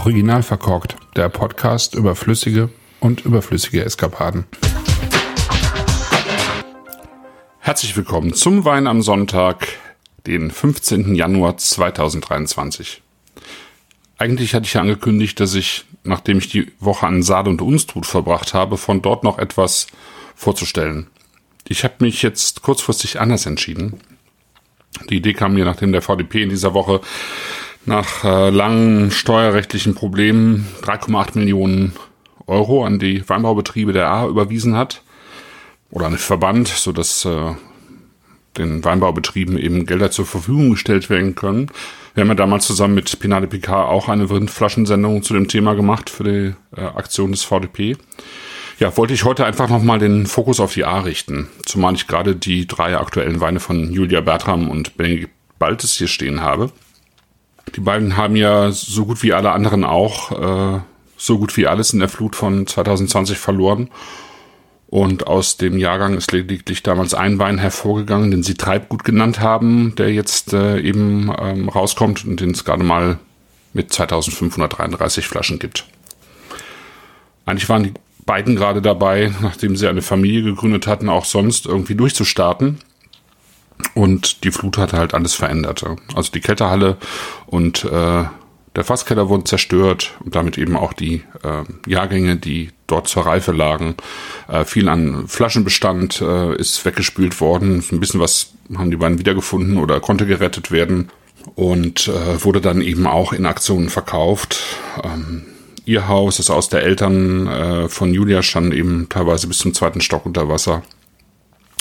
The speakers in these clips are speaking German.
Original verkorkt, der Podcast über flüssige und überflüssige Eskapaden. Herzlich willkommen zum Wein am Sonntag, den 15. Januar 2023. Eigentlich hatte ich ja angekündigt, dass ich, nachdem ich die Woche an Saale und Unstrut verbracht habe, von dort noch etwas vorzustellen. Ich habe mich jetzt kurzfristig anders entschieden. Die Idee kam mir, nachdem der VDP in dieser Woche nach äh, langen steuerrechtlichen Problemen 3,8 Millionen Euro an die Weinbaubetriebe der A überwiesen hat oder an den Verband, so dass äh, den Weinbaubetrieben eben Gelder zur Verfügung gestellt werden können. Wir haben ja damals zusammen mit Pinade Picard auch eine Windflaschensendung zu dem Thema gemacht für die äh, Aktion des VDP. Ja, wollte ich heute einfach nochmal den Fokus auf die A richten, zumal ich gerade die drei aktuellen Weine von Julia Bertram und Benedikt Baltes hier stehen habe. Die beiden haben ja so gut wie alle anderen auch äh, so gut wie alles in der Flut von 2020 verloren. Und aus dem Jahrgang ist lediglich damals ein Wein hervorgegangen, den sie Treibgut genannt haben, der jetzt äh, eben ähm, rauskommt und den es gerade mal mit 2533 Flaschen gibt. Eigentlich waren die beiden gerade dabei, nachdem sie eine Familie gegründet hatten, auch sonst irgendwie durchzustarten. Und die Flut hatte halt alles verändert. Also die Kältehalle und äh, der Fasskeller wurden zerstört und damit eben auch die äh, Jahrgänge, die dort zur Reife lagen. Äh, viel an Flaschenbestand äh, ist weggespült worden. Ein bisschen was haben die beiden wiedergefunden oder konnte gerettet werden und äh, wurde dann eben auch in Aktionen verkauft. Ähm, ihr Haus, das aus der Eltern äh, von Julia stand eben teilweise bis zum zweiten Stock unter Wasser.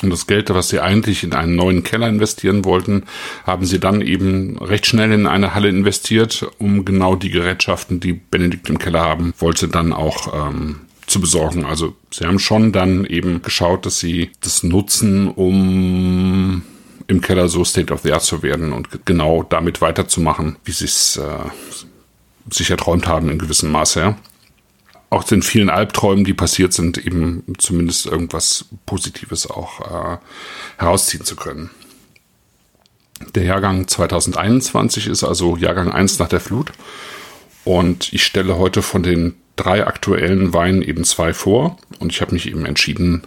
Und das Geld, was sie eigentlich in einen neuen Keller investieren wollten, haben sie dann eben recht schnell in eine Halle investiert, um genau die Gerätschaften, die Benedikt im Keller haben wollte, dann auch ähm, zu besorgen. Also sie haben schon dann eben geschaut, dass sie das nutzen, um im Keller so State of the Art zu werden und genau damit weiterzumachen, wie sie es äh, sich erträumt haben in gewissem Maße. Ja auch den vielen Albträumen, die passiert sind, eben zumindest irgendwas Positives auch äh, herausziehen zu können. Der Jahrgang 2021 ist also Jahrgang 1 nach der Flut. Und ich stelle heute von den drei aktuellen Weinen eben zwei vor. Und ich habe mich eben entschieden,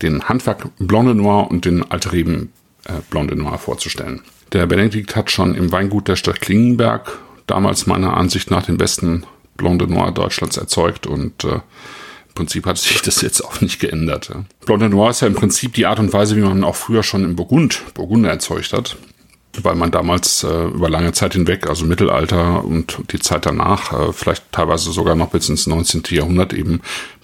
den Handwerk Blonde Noir und den Altreben äh, Blonde Noir vorzustellen. Der Benedikt hat schon im Weingut der Stadt Klingenberg damals meiner Ansicht nach den besten Blonde Noir Deutschlands erzeugt und äh, im Prinzip hat sich das jetzt auch nicht geändert. Ja. Blonde Noir ist ja im Prinzip die Art und Weise, wie man auch früher schon im Burgund Burgunder erzeugt hat, weil man damals äh, über lange Zeit hinweg, also Mittelalter und die Zeit danach, äh, vielleicht teilweise sogar noch bis ins 19. Jahrhundert eben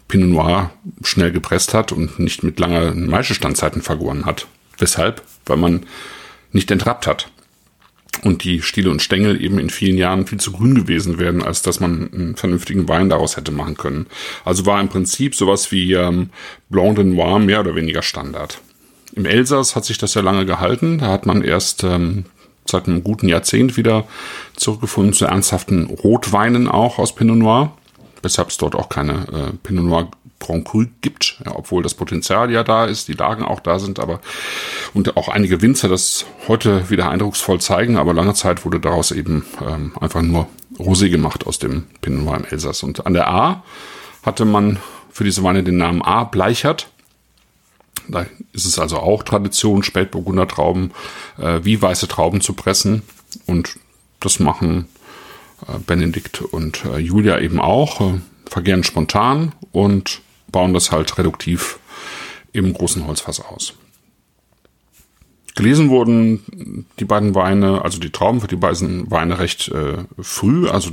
Pinot Noir schnell gepresst hat und nicht mit langen Maischestandzeiten vergoren hat. Weshalb? Weil man nicht entrappt hat und die Stiele und Stängel eben in vielen Jahren viel zu grün gewesen wären, als dass man einen vernünftigen Wein daraus hätte machen können. Also war im Prinzip sowas wie ähm, Blanc de Noir mehr oder weniger Standard. Im Elsass hat sich das ja lange gehalten. Da hat man erst ähm, seit einem guten Jahrzehnt wieder zurückgefunden zu ernsthaften Rotweinen auch aus Pinot Noir. Weshalb es dort auch keine äh, Pinot Noir Grand gibt, ja, obwohl das Potenzial ja da ist, die Lagen auch da sind, aber und auch einige Winzer das heute wieder eindrucksvoll zeigen, aber lange Zeit wurde daraus eben ähm, einfach nur Rosé gemacht aus dem Pinot im Elsass. Und an der A hatte man für diese Weine den Namen A Bleichert. Da ist es also auch Tradition, Spätburgunder Trauben äh, wie weiße Trauben zu pressen. Und das machen äh, Benedikt und äh, Julia eben auch, äh, vergären spontan und bauen das halt reduktiv im großen Holzfass aus. Gelesen wurden die beiden Weine, also die Trauben für die beiden Weine recht äh, früh. Also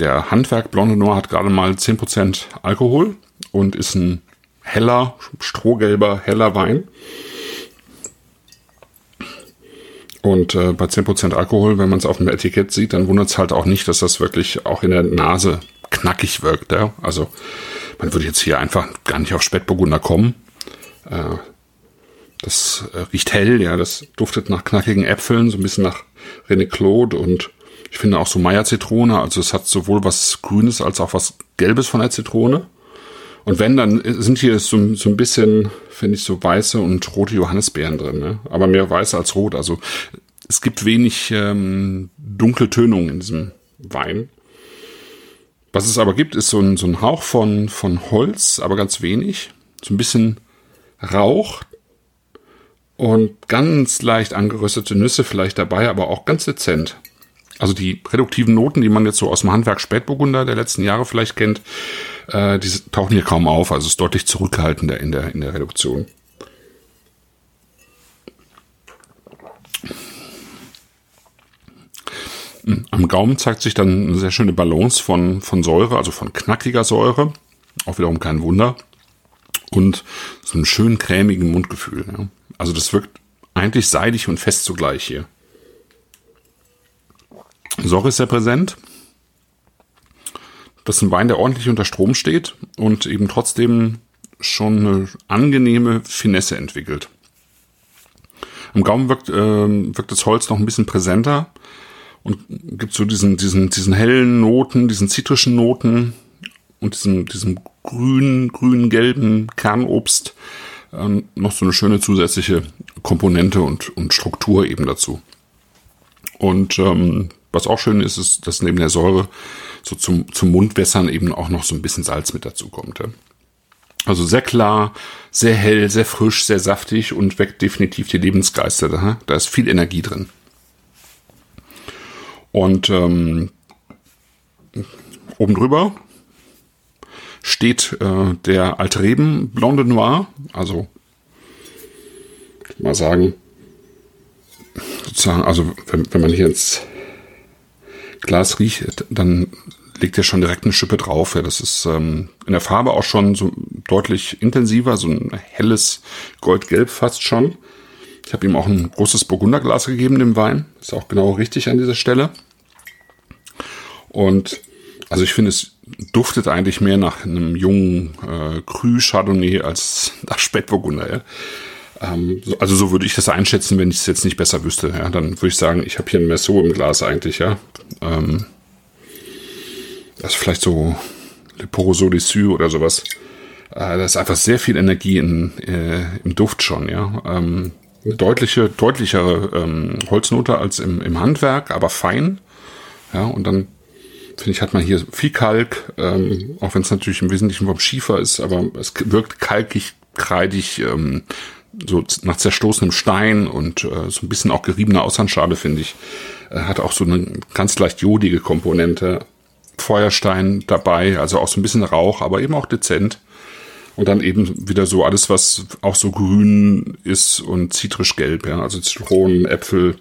der Handwerk Blonde Noir hat gerade mal 10% Alkohol und ist ein heller, strohgelber, heller Wein. Und äh, bei 10% Alkohol, wenn man es auf dem Etikett sieht, dann wundert es halt auch nicht, dass das wirklich auch in der Nase knackig wirkt. Ja? Also man würde jetzt hier einfach gar nicht auf Spätburgunder kommen. Äh, das äh, riecht hell, ja, das duftet nach knackigen Äpfeln, so ein bisschen nach René Claude und ich finde auch so Meier-Zitrone. Also es hat sowohl was Grünes als auch was Gelbes von der Zitrone. Und wenn, dann sind hier so, so ein bisschen, finde ich, so weiße und rote Johannisbeeren drin. Ne? Aber mehr weiß als rot. Also es gibt wenig ähm, dunkle Tönungen in diesem Wein. Was es aber gibt, ist so ein, so ein Hauch von, von Holz, aber ganz wenig. So ein bisschen Rauch und ganz leicht angeröstete Nüsse vielleicht dabei, aber auch ganz dezent. Also die reduktiven Noten, die man jetzt so aus dem Handwerk Spätburgunder der letzten Jahre vielleicht kennt, äh, die tauchen hier kaum auf. Also es ist deutlich zurückhaltender in der, in der Reduktion. Am Gaumen zeigt sich dann eine sehr schöne Balance von, von Säure, also von knackiger Säure. Auch wiederum kein Wunder. Und so einem schön cremigen Mundgefühl. Ja. Also das wirkt eigentlich seidig und fest zugleich hier. Säure ist sehr präsent. Das ist ein Wein, der ordentlich unter Strom steht und eben trotzdem schon eine angenehme Finesse entwickelt. Am Gaumen wirkt, äh, wirkt das Holz noch ein bisschen präsenter und gibt so diesen, diesen, diesen hellen Noten, diesen zitrischen Noten und diesem, diesem grün, grün-gelben Kernobst äh, noch so eine schöne zusätzliche Komponente und, und Struktur eben dazu. Und ähm, was auch schön ist, ist, dass neben der Säure so zum, zum Mundwässern eben auch noch so ein bisschen Salz mit dazu kommt. Ja. Also sehr klar, sehr hell, sehr frisch, sehr saftig und weckt definitiv die Lebensgeister. Da, da ist viel Energie drin. Und ähm, oben drüber steht äh, der Altreben Blanc de Noir, also mal sagen, sozusagen, also wenn, wenn man hier ins Glas riecht, dann legt er schon direkt eine Schippe drauf. Ja, das ist ähm, in der Farbe auch schon so deutlich intensiver, so ein helles Goldgelb fast schon. Ich habe ihm auch ein großes Burgunderglas gegeben, dem Wein. Ist auch genau richtig an dieser Stelle. Und also ich finde, es duftet eigentlich mehr nach einem jungen äh, Cru Chardonnay als nach Spätburgunder. Ja. Ähm, also so würde ich das einschätzen, wenn ich es jetzt nicht besser wüsste. Ja. Dann würde ich sagen, ich habe hier ein Merceau im Glas eigentlich. Ja. Ähm, das ist vielleicht so Le Poroso Dessus oder sowas. Äh, da ist einfach sehr viel Energie in, äh, im Duft schon. Ja. Ähm, eine deutliche, deutlichere ähm, Holznote als im, im Handwerk, aber fein. Ja, und dann finde ich, hat man hier viel Kalk, ähm, auch wenn es natürlich im Wesentlichen vom Schiefer ist, aber es wirkt kalkig, kreidig, ähm, so nach zerstoßenem Stein und äh, so ein bisschen auch geriebener Außenschale, finde ich. Äh, hat auch so eine ganz leicht jodige Komponente. Feuerstein dabei, also auch so ein bisschen Rauch, aber eben auch dezent. Und dann eben wieder so alles, was auch so grün ist und zitrisch-gelb, ja. Also Zitronen, Äpfel,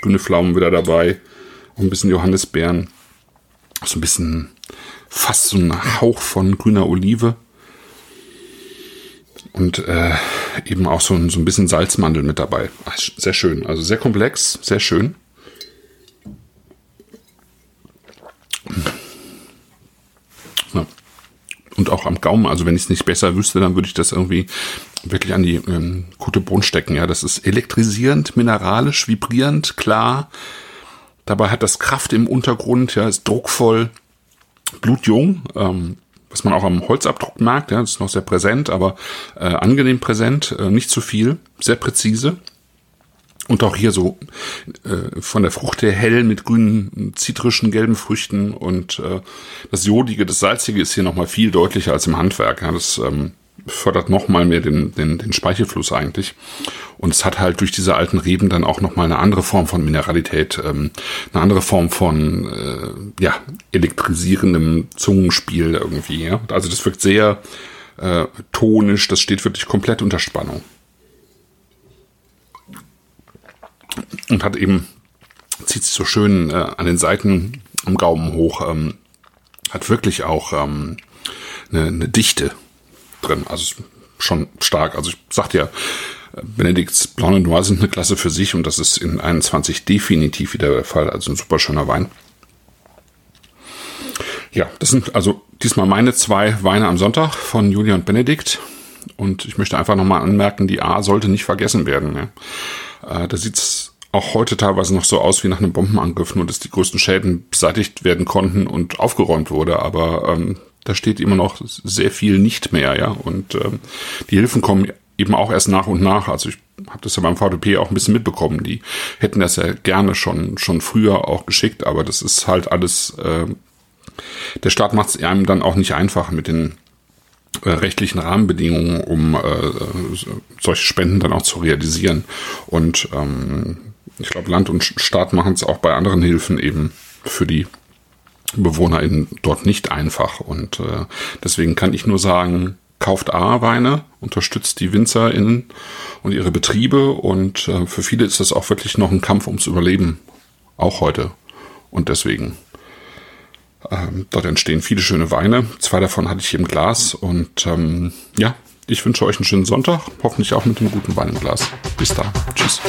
grüne Pflaumen wieder dabei. Auch ein bisschen Johannisbeeren so ein bisschen fast so ein Hauch von grüner Olive. Und äh, eben auch so ein, so ein bisschen Salzmandel mit dabei. Sehr schön. Also sehr komplex, sehr schön. Ja. Und auch am Gaumen, also wenn ich es nicht besser wüsste, dann würde ich das irgendwie wirklich an die ähm, gute Bohnen stecken. Ja, das ist elektrisierend, mineralisch, vibrierend, klar, Dabei hat das Kraft im Untergrund, ja, ist druckvoll, blutjung, ähm, was man auch am Holzabdruck merkt, ja, ist noch sehr präsent, aber äh, angenehm präsent, äh, nicht zu viel, sehr präzise. Und auch hier so äh, von der Frucht her hell mit grünen, zitrischen, gelben Früchten und äh, das Jodige, das Salzige ist hier nochmal viel deutlicher als im Handwerk. Ja, das ähm, fördert nochmal mehr den, den, den Speichelfluss eigentlich. Und es hat halt durch diese alten Reben dann auch nochmal eine andere Form von Mineralität, ähm, eine andere Form von äh, ja, elektrisierendem Zungenspiel irgendwie. Ja? Also das wirkt sehr äh, tonisch, das steht wirklich komplett unter Spannung. Und hat eben, zieht sich so schön äh, an den Seiten am Gaumen hoch, ähm, hat wirklich auch ähm, eine, eine Dichte drin. Also schon stark. Also ich sagte ja, Benedikts Blanc Noir sind eine Klasse für sich und das ist in 21 definitiv wieder der Fall. Also ein super schöner Wein. Ja, das sind also diesmal meine zwei Weine am Sonntag von Julia und Benedikt. Und ich möchte einfach nochmal anmerken, die A sollte nicht vergessen werden. Ja. Äh, da sieht's auch heute teilweise noch so aus wie nach einem Bombenangriff, nur dass die größten Schäden beseitigt werden konnten und aufgeräumt wurde. Aber ähm, da steht immer noch sehr viel nicht mehr, ja. Und ähm, die Hilfen kommen eben auch erst nach und nach. Also ich habe das ja beim VDP auch ein bisschen mitbekommen. Die hätten das ja gerne schon schon früher auch geschickt, aber das ist halt alles äh, der Staat macht es einem dann auch nicht einfach mit den äh, rechtlichen Rahmenbedingungen, um äh, solche Spenden dann auch zu realisieren. Und ähm, ich glaube, Land und Staat machen es auch bei anderen Hilfen eben für die BewohnerInnen dort nicht einfach. Und äh, deswegen kann ich nur sagen, kauft A-Weine, unterstützt die WinzerInnen und ihre Betriebe. Und äh, für viele ist das auch wirklich noch ein Kampf ums Überleben, auch heute. Und deswegen, ähm, dort entstehen viele schöne Weine. Zwei davon hatte ich im Glas. Und ähm, ja, ich wünsche euch einen schönen Sonntag, hoffentlich auch mit einem guten Wein im Glas. Bis da. Tschüss.